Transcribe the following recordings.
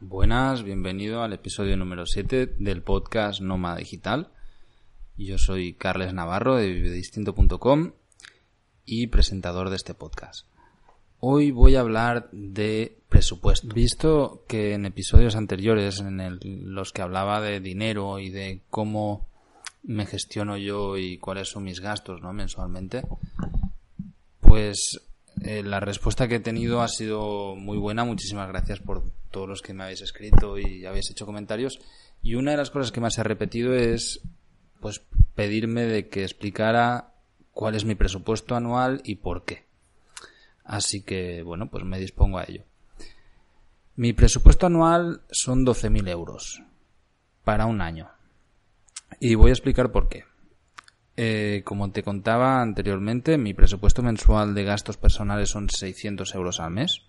Buenas, bienvenido al episodio número 7 del podcast Noma Digital. Yo soy Carles Navarro de vivedistinto.com y presentador de este podcast. Hoy voy a hablar de presupuesto. Visto que en episodios anteriores en los que hablaba de dinero y de cómo me gestiono yo y cuáles son mis gastos ¿no? mensualmente, pues eh, la respuesta que he tenido ha sido muy buena. Muchísimas gracias por todos los que me habéis escrito y habéis hecho comentarios. Y una de las cosas que más he repetido es pues pedirme de que explicara cuál es mi presupuesto anual y por qué. Así que, bueno, pues me dispongo a ello. Mi presupuesto anual son 12.000 euros para un año. Y voy a explicar por qué. Eh, como te contaba anteriormente, mi presupuesto mensual de gastos personales son 600 euros al mes.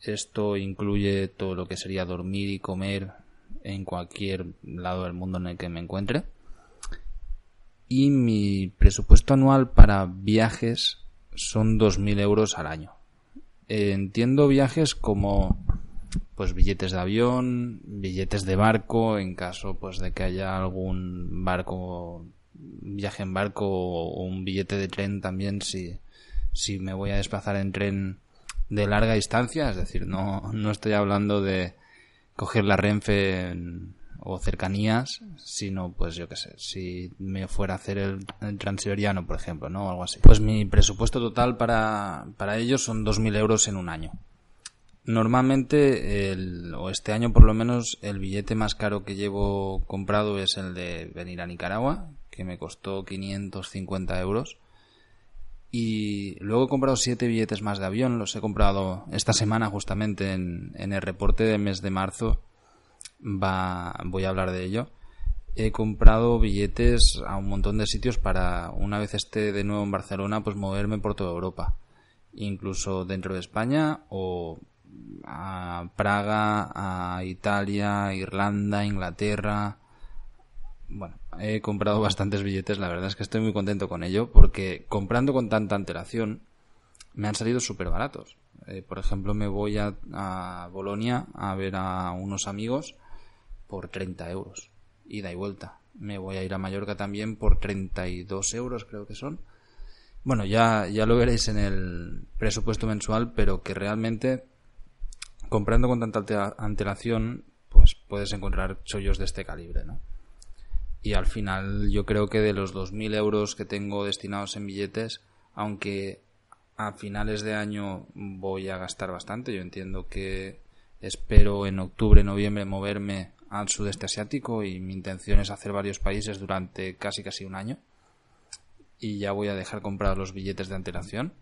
Esto incluye todo lo que sería dormir y comer en cualquier lado del mundo en el que me encuentre. Y mi presupuesto anual para viajes son 2.000 euros al año. entiendo viajes como pues billetes de avión, billetes de barco en caso pues de que haya algún barco viaje en barco o un billete de tren también si, si me voy a desplazar en tren de larga distancia, es decir, no, no estoy hablando de coger la Renfe o cercanías, sino pues yo qué sé, si me fuera a hacer el, transiberiano, por ejemplo, ¿no? O algo así. Pues mi presupuesto total para, para ellos son 2.000 euros en un año. Normalmente, el, o este año por lo menos, el billete más caro que llevo comprado es el de venir a Nicaragua, que me costó 550 euros. Y luego he comprado siete billetes más de avión, los he comprado esta semana justamente en, el reporte del mes de marzo. Va, voy a hablar de ello. He comprado billetes a un montón de sitios para, una vez esté de nuevo en Barcelona, pues moverme por toda Europa. Incluso dentro de España o a Praga, a Italia, Irlanda, Inglaterra, bueno, he comprado bastantes billetes, la verdad es que estoy muy contento con ello, porque comprando con tanta antelación me han salido súper baratos. Eh, por ejemplo, me voy a, a, Bolonia a ver a unos amigos por 30 euros, ida y vuelta. Me voy a ir a Mallorca también por 32 euros, creo que son. Bueno, ya, ya lo veréis en el presupuesto mensual, pero que realmente comprando con tanta antelación, pues puedes encontrar chollos de este calibre, ¿no? Y al final yo creo que de los 2.000 euros que tengo destinados en billetes, aunque a finales de año voy a gastar bastante, yo entiendo que espero en octubre, noviembre moverme al sudeste asiático y mi intención es hacer varios países durante casi casi un año y ya voy a dejar comprar los billetes de antelación.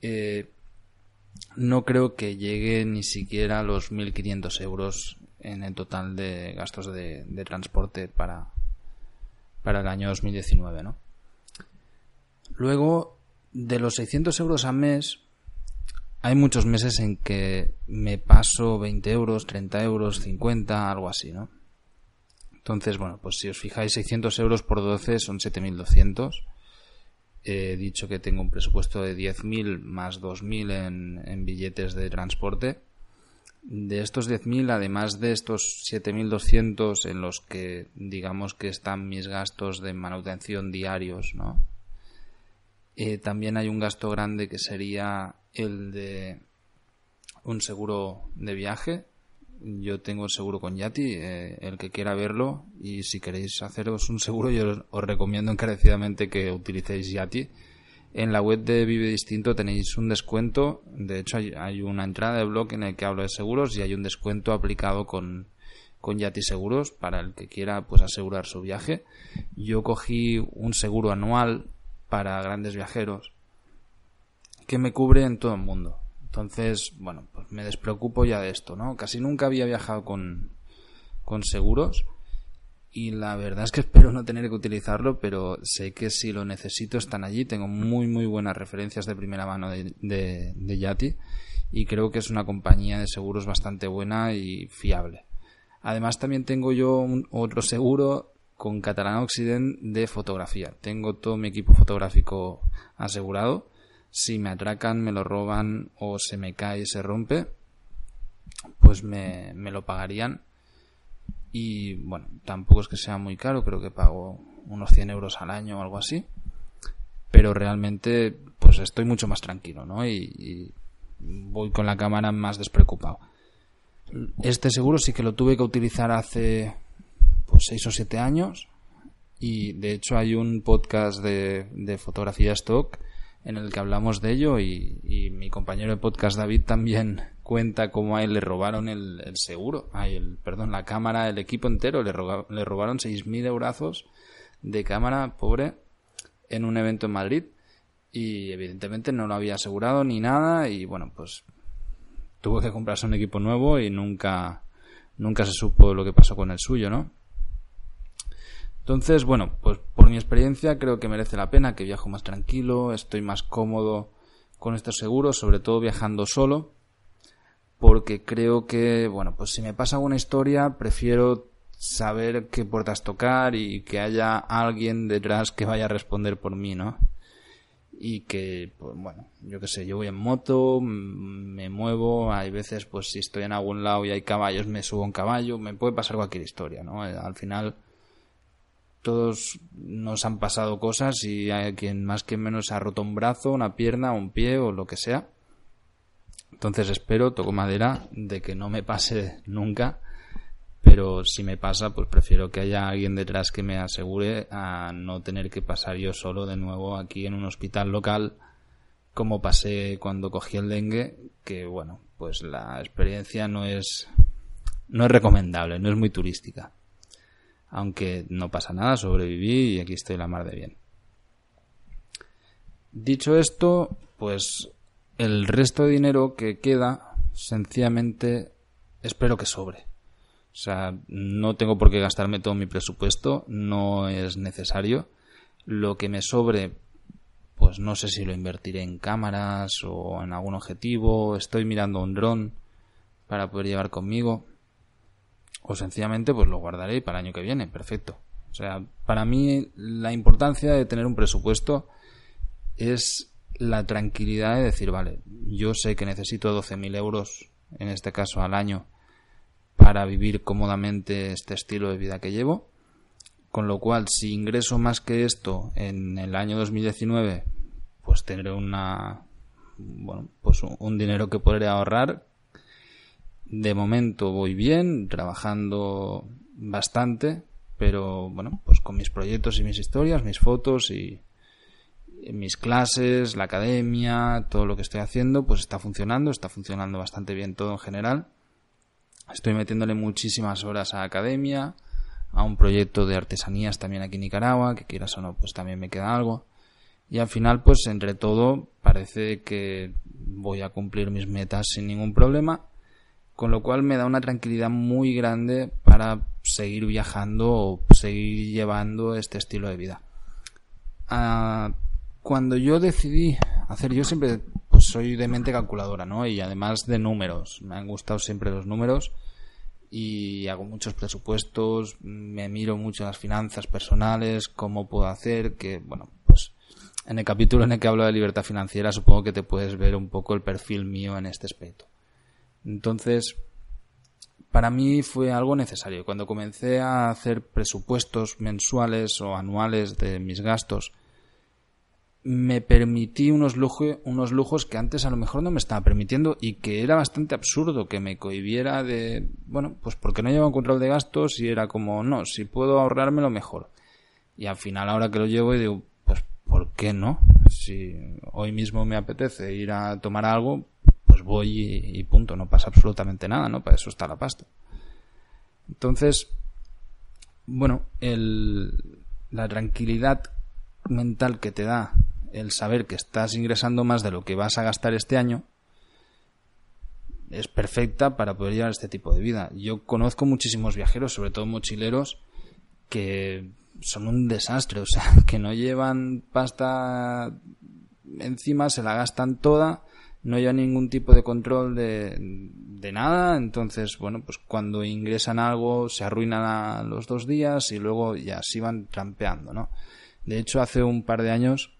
Eh, no creo que llegue ni siquiera a los 1.500 euros en el total de gastos de, transporte para, para el año 2019, ¿no? Luego, de los 600 euros al mes, hay muchos meses en que me paso 20 euros, 30 euros, 50, algo así, ¿no? Entonces, bueno, pues si os fijáis, 600 euros por 12 son 7.200. He dicho que tengo un presupuesto de 10.000 más 2.000 en, en billetes de transporte de estos 10.000, además de estos 7.200 en los que digamos que están mis gastos de manutención diarios, ¿no? Eh, también hay un gasto grande que sería el de un seguro de viaje. Yo tengo el seguro con Yati, eh, el que quiera verlo y si queréis haceros un seguro yo os recomiendo encarecidamente que utilicéis Yati en la web de Vive Distinto tenéis un descuento. De hecho, hay, una entrada de blog en el que hablo de seguros y hay un descuento aplicado con, con Yati Seguros para el que quiera pues asegurar su viaje. Yo cogí un seguro anual para grandes viajeros que me cubre en todo el mundo. Entonces, bueno, pues me despreocupo ya de esto, ¿no? Casi nunca había viajado con, con seguros y la verdad es que espero no tener que utilizarlo, pero sé que si lo necesito están allí. Tengo muy, muy buenas referencias de primera mano de, de, Yati y creo que es una compañía de seguros bastante buena y fiable. Además también tengo yo otro seguro con Catalan Occident de fotografía. Tengo todo mi equipo fotográfico asegurado. Si me atracan, me lo roban o se me cae y se rompe, pues me, me lo pagarían. Y bueno, tampoco es que sea muy caro, creo que pago unos 100 euros al año o algo así. Pero realmente, pues estoy mucho más tranquilo, ¿no? Y, voy con la cámara más despreocupado. Este seguro sí que lo tuve que utilizar hace pues 6 o 7 años y de hecho hay un podcast de, de fotografía stock en el que hablamos de ello y, mi compañero de podcast David también cuenta cómo a él le robaron el, seguro, ay, el, perdón, la cámara, el equipo entero, le, le robaron 6.000 eurazos de cámara, pobre, en un evento en Madrid y evidentemente no lo había asegurado ni nada y bueno, pues tuvo que comprarse un equipo nuevo y nunca, nunca se supo lo que pasó con el suyo, ¿no? Entonces, bueno, pues por mi experiencia creo que merece la pena, que viajo más tranquilo, estoy más cómodo con estos seguros, sobre todo viajando solo, porque creo que, bueno, pues si me pasa alguna historia, prefiero saber qué puertas tocar y que haya alguien detrás que vaya a responder por mí, ¿no? y que, pues bueno, yo qué sé, yo voy en moto, me muevo, hay veces, pues si estoy en algún lado y hay caballos, me subo un caballo, me puede pasar cualquier historia, ¿no? Eh, al final, todos nos han pasado cosas y hay quien más que menos ha roto un brazo, una pierna, un pie o lo que sea. Entonces espero, toco madera, de que no me pase nunca pero si me pasa, pues prefiero que haya alguien detrás que me asegure a no tener que pasar yo solo de nuevo aquí en un hospital local, como pasé cuando cogí el dengue, que bueno, pues la experiencia no es no es recomendable, no es muy turística. Aunque no pasa nada, sobreviví y aquí estoy la mar de bien. Dicho esto, pues el resto de dinero que queda, sencillamente espero que sobre. O sea, no tengo por qué gastarme todo mi presupuesto, no es necesario. Lo que me sobre, pues no sé si lo invertiré en cámaras o en algún objetivo, estoy mirando un dron para poder llevar conmigo. O sencillamente pues lo guardaré para el año que viene, perfecto. O sea, para mí la importancia de tener un presupuesto es la tranquilidad de decir, vale, yo sé que necesito 12.000 euros, en este caso al año, para vivir cómodamente este estilo de vida que llevo. Con lo cual, si ingreso más que esto en el año 2019, pues tendré una, bueno, pues un dinero que podré ahorrar. De momento voy bien, trabajando bastante, pero bueno, pues con mis proyectos y mis historias, mis fotos y mis clases, la academia, todo lo que estoy haciendo, pues está funcionando, está funcionando bastante bien todo en general. Estoy metiéndole muchísimas horas a academia, a un proyecto de artesanías también aquí en Nicaragua, que quieras o no, pues también me queda algo. Y al final, pues entre todo, parece que voy a cumplir mis metas sin ningún problema, con lo cual me da una tranquilidad muy grande para seguir viajando o seguir llevando este estilo de vida. Ah, cuando yo decidí hacer, yo siempre pues soy de mente calculadora, ¿no? Y además de números. Me han gustado siempre los números y hago muchos presupuestos, me miro mucho las finanzas personales, cómo puedo hacer, que, bueno, pues en el capítulo en el que hablo de libertad financiera supongo que te puedes ver un poco el perfil mío en este aspecto. Entonces, para mí fue algo necesario. Cuando comencé a hacer presupuestos mensuales o anuales de mis gastos, me permití unos, unos lujos que antes a lo mejor no me estaba permitiendo y que era bastante absurdo que me cohibiera de, bueno, pues porque no llevo un control de gastos y era como, no, si puedo ahorrarme lo mejor. Y al final ahora que lo llevo y digo, pues ¿por qué no? Si hoy mismo me apetece ir a tomar algo, pues voy y, y punto, no pasa absolutamente nada, ¿no? Para eso está la pasta. Entonces, bueno, el, la tranquilidad mental que te da el saber que estás ingresando más de lo que vas a gastar este año es perfecta para poder llevar este tipo de vida. Yo conozco muchísimos viajeros, sobre todo mochileros, que son un desastre, o sea, que no llevan pasta encima, se la gastan toda, no llevan ningún tipo de control de, de nada, entonces, bueno, pues cuando ingresan algo se arruinan a los dos días y luego ya se van trampeando, ¿no? De hecho, hace un par de años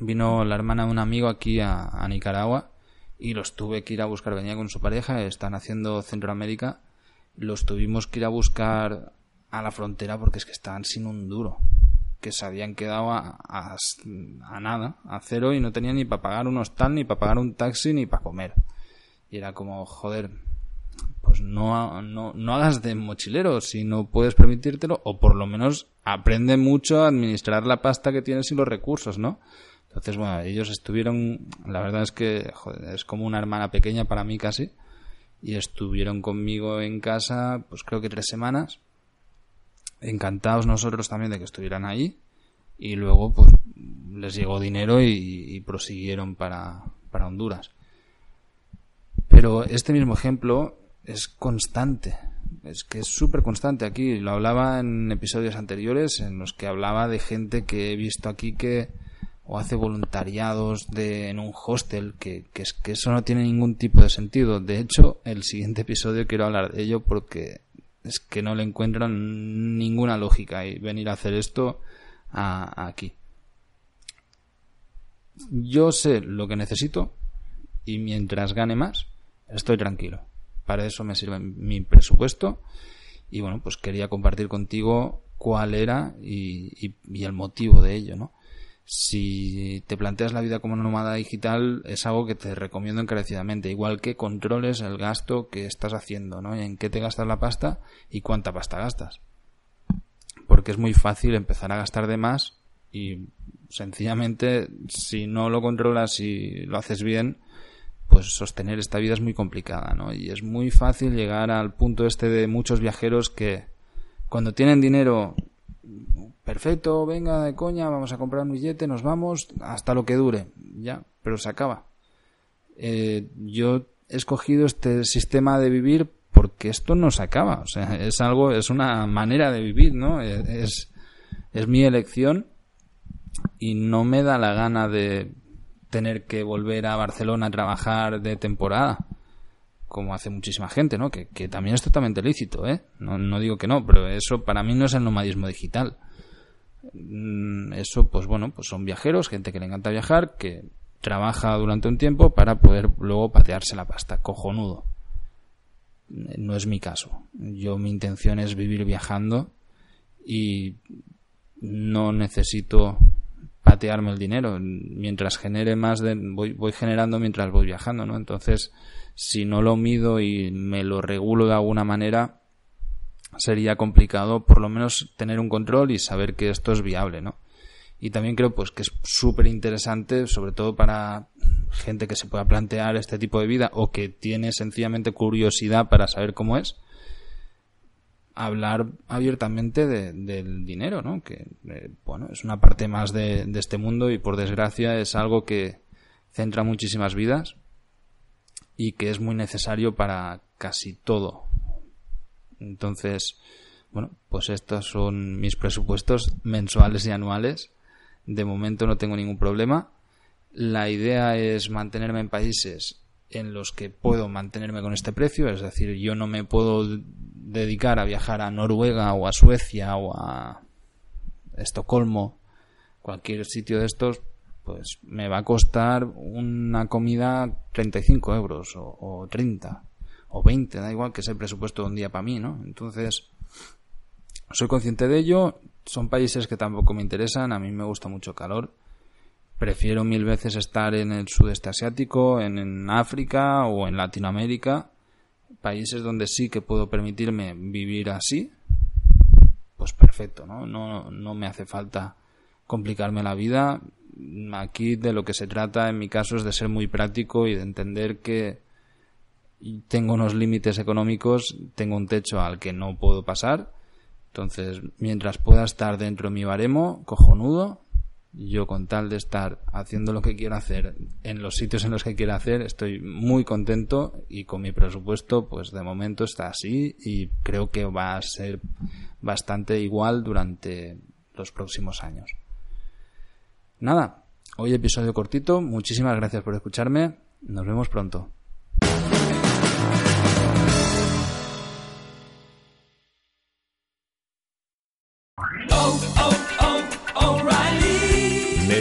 vino la hermana de un amigo aquí a, a Nicaragua y los tuve que ir a buscar, venía con su pareja, están haciendo Centroamérica, los tuvimos que ir a buscar a la frontera porque es que estaban sin un duro, que se habían quedado a, a, nada, a cero y no tenían ni para pagar un hostal, ni para pagar un taxi, ni para comer. Y era como, joder, pues no, no, no hagas de mochilero si no puedes permitírtelo, o por lo menos aprende mucho a administrar la pasta que tienes y los recursos, ¿no? Entonces, bueno, ellos estuvieron, la verdad es que joder, es como una hermana pequeña para mí casi, y estuvieron conmigo en casa, pues creo que tres semanas, encantados nosotros también de que estuvieran ahí, y luego pues les llegó dinero y, prosiguieron para, para Honduras. Pero este mismo ejemplo es constante, es que es súper constante aquí. Lo hablaba en episodios anteriores en los que hablaba de gente que he visto aquí que o hace voluntariados de, en un hostel, que, que, es, que eso no tiene ningún tipo de sentido. De hecho, el siguiente episodio quiero hablar de ello porque es que no le encuentran ninguna lógica y venir a hacer esto aquí. Yo sé lo que necesito y mientras gane más, estoy tranquilo. Para eso me sirve mi presupuesto y bueno, pues quería compartir contigo cuál era y, y el motivo de ello, ¿no? Si te planteas la vida como nómada digital es algo que te recomiendo encarecidamente, igual que controles el gasto que estás haciendo, ¿no? En qué te gastas la pasta y cuánta pasta gastas. Porque es muy fácil empezar a gastar de más y sencillamente si no lo controlas y lo haces bien, pues sostener esta vida es muy complicada, ¿no? Y es muy fácil llegar al punto este de muchos viajeros que cuando tienen dinero perfecto, venga de coña, vamos a comprar un billete, nos vamos, hasta lo que dure, ya, pero se acaba. Eh, yo he escogido este sistema de vivir porque esto no se acaba, o sea, es algo, es una manera de vivir, ¿no? Eh, es, es mi elección y no me da la gana de tener que volver a Barcelona a trabajar de temporada como hace muchísima gente, ¿no? Que, también es totalmente lícito, ¿eh? No, no, digo que no, pero eso para mí no es el nomadismo digital. Mm, eso, pues bueno, pues son viajeros, gente que le encanta viajar, que trabaja durante un tiempo para poder luego patearse la pasta. Cojonudo. No es mi caso. Yo mi intención es vivir viajando y no necesito patearme el dinero. Mientras genere más de, voy, voy generando mientras voy viajando, ¿no? Entonces, si no lo mido y me lo regulo de alguna manera, sería complicado por lo menos tener un control y saber que esto es viable, ¿no? Y también creo pues que es súper interesante, sobre todo para gente que se pueda plantear este tipo de vida o que tiene sencillamente curiosidad para saber cómo es, hablar abiertamente del dinero, ¿no? Que, eh, bueno, es una parte más de, de este mundo y por desgracia es algo que centra muchísimas vidas y que es muy necesario para casi todo entonces, bueno, pues estos son mis presupuestos mensuales y anuales. De momento no tengo ningún problema. La idea es mantenerme en países en los que puedo mantenerme con este precio, es decir, yo no me puedo dedicar a viajar a Noruega o a Suecia o a Estocolmo, cualquier sitio de estos, pues me va a costar una comida 35 euros o, o 30 o 20, da igual que sea el presupuesto de un día para mí, ¿no? Entonces, soy consciente de ello, son países que tampoco me interesan, a mí me gusta mucho calor, prefiero mil veces estar en el sudeste asiático, en, África o en Latinoamérica, países donde sí que puedo permitirme vivir así, pues perfecto, ¿no? No, no me hace falta complicarme la vida. Aquí de lo que se trata en mi caso es de ser muy práctico y de entender que tengo unos límites económicos, tengo un techo al que no puedo pasar. Entonces, mientras pueda estar dentro de mi baremo, cojonudo, Yo con tal de estar haciendo lo que quiero hacer en los sitios en los que quiero hacer, estoy muy contento y con mi presupuesto, pues de momento está así y creo que va a ser bastante igual durante los próximos años. Nada, hoy episodio cortito, muchísimas gracias por escucharme, nos vemos pronto.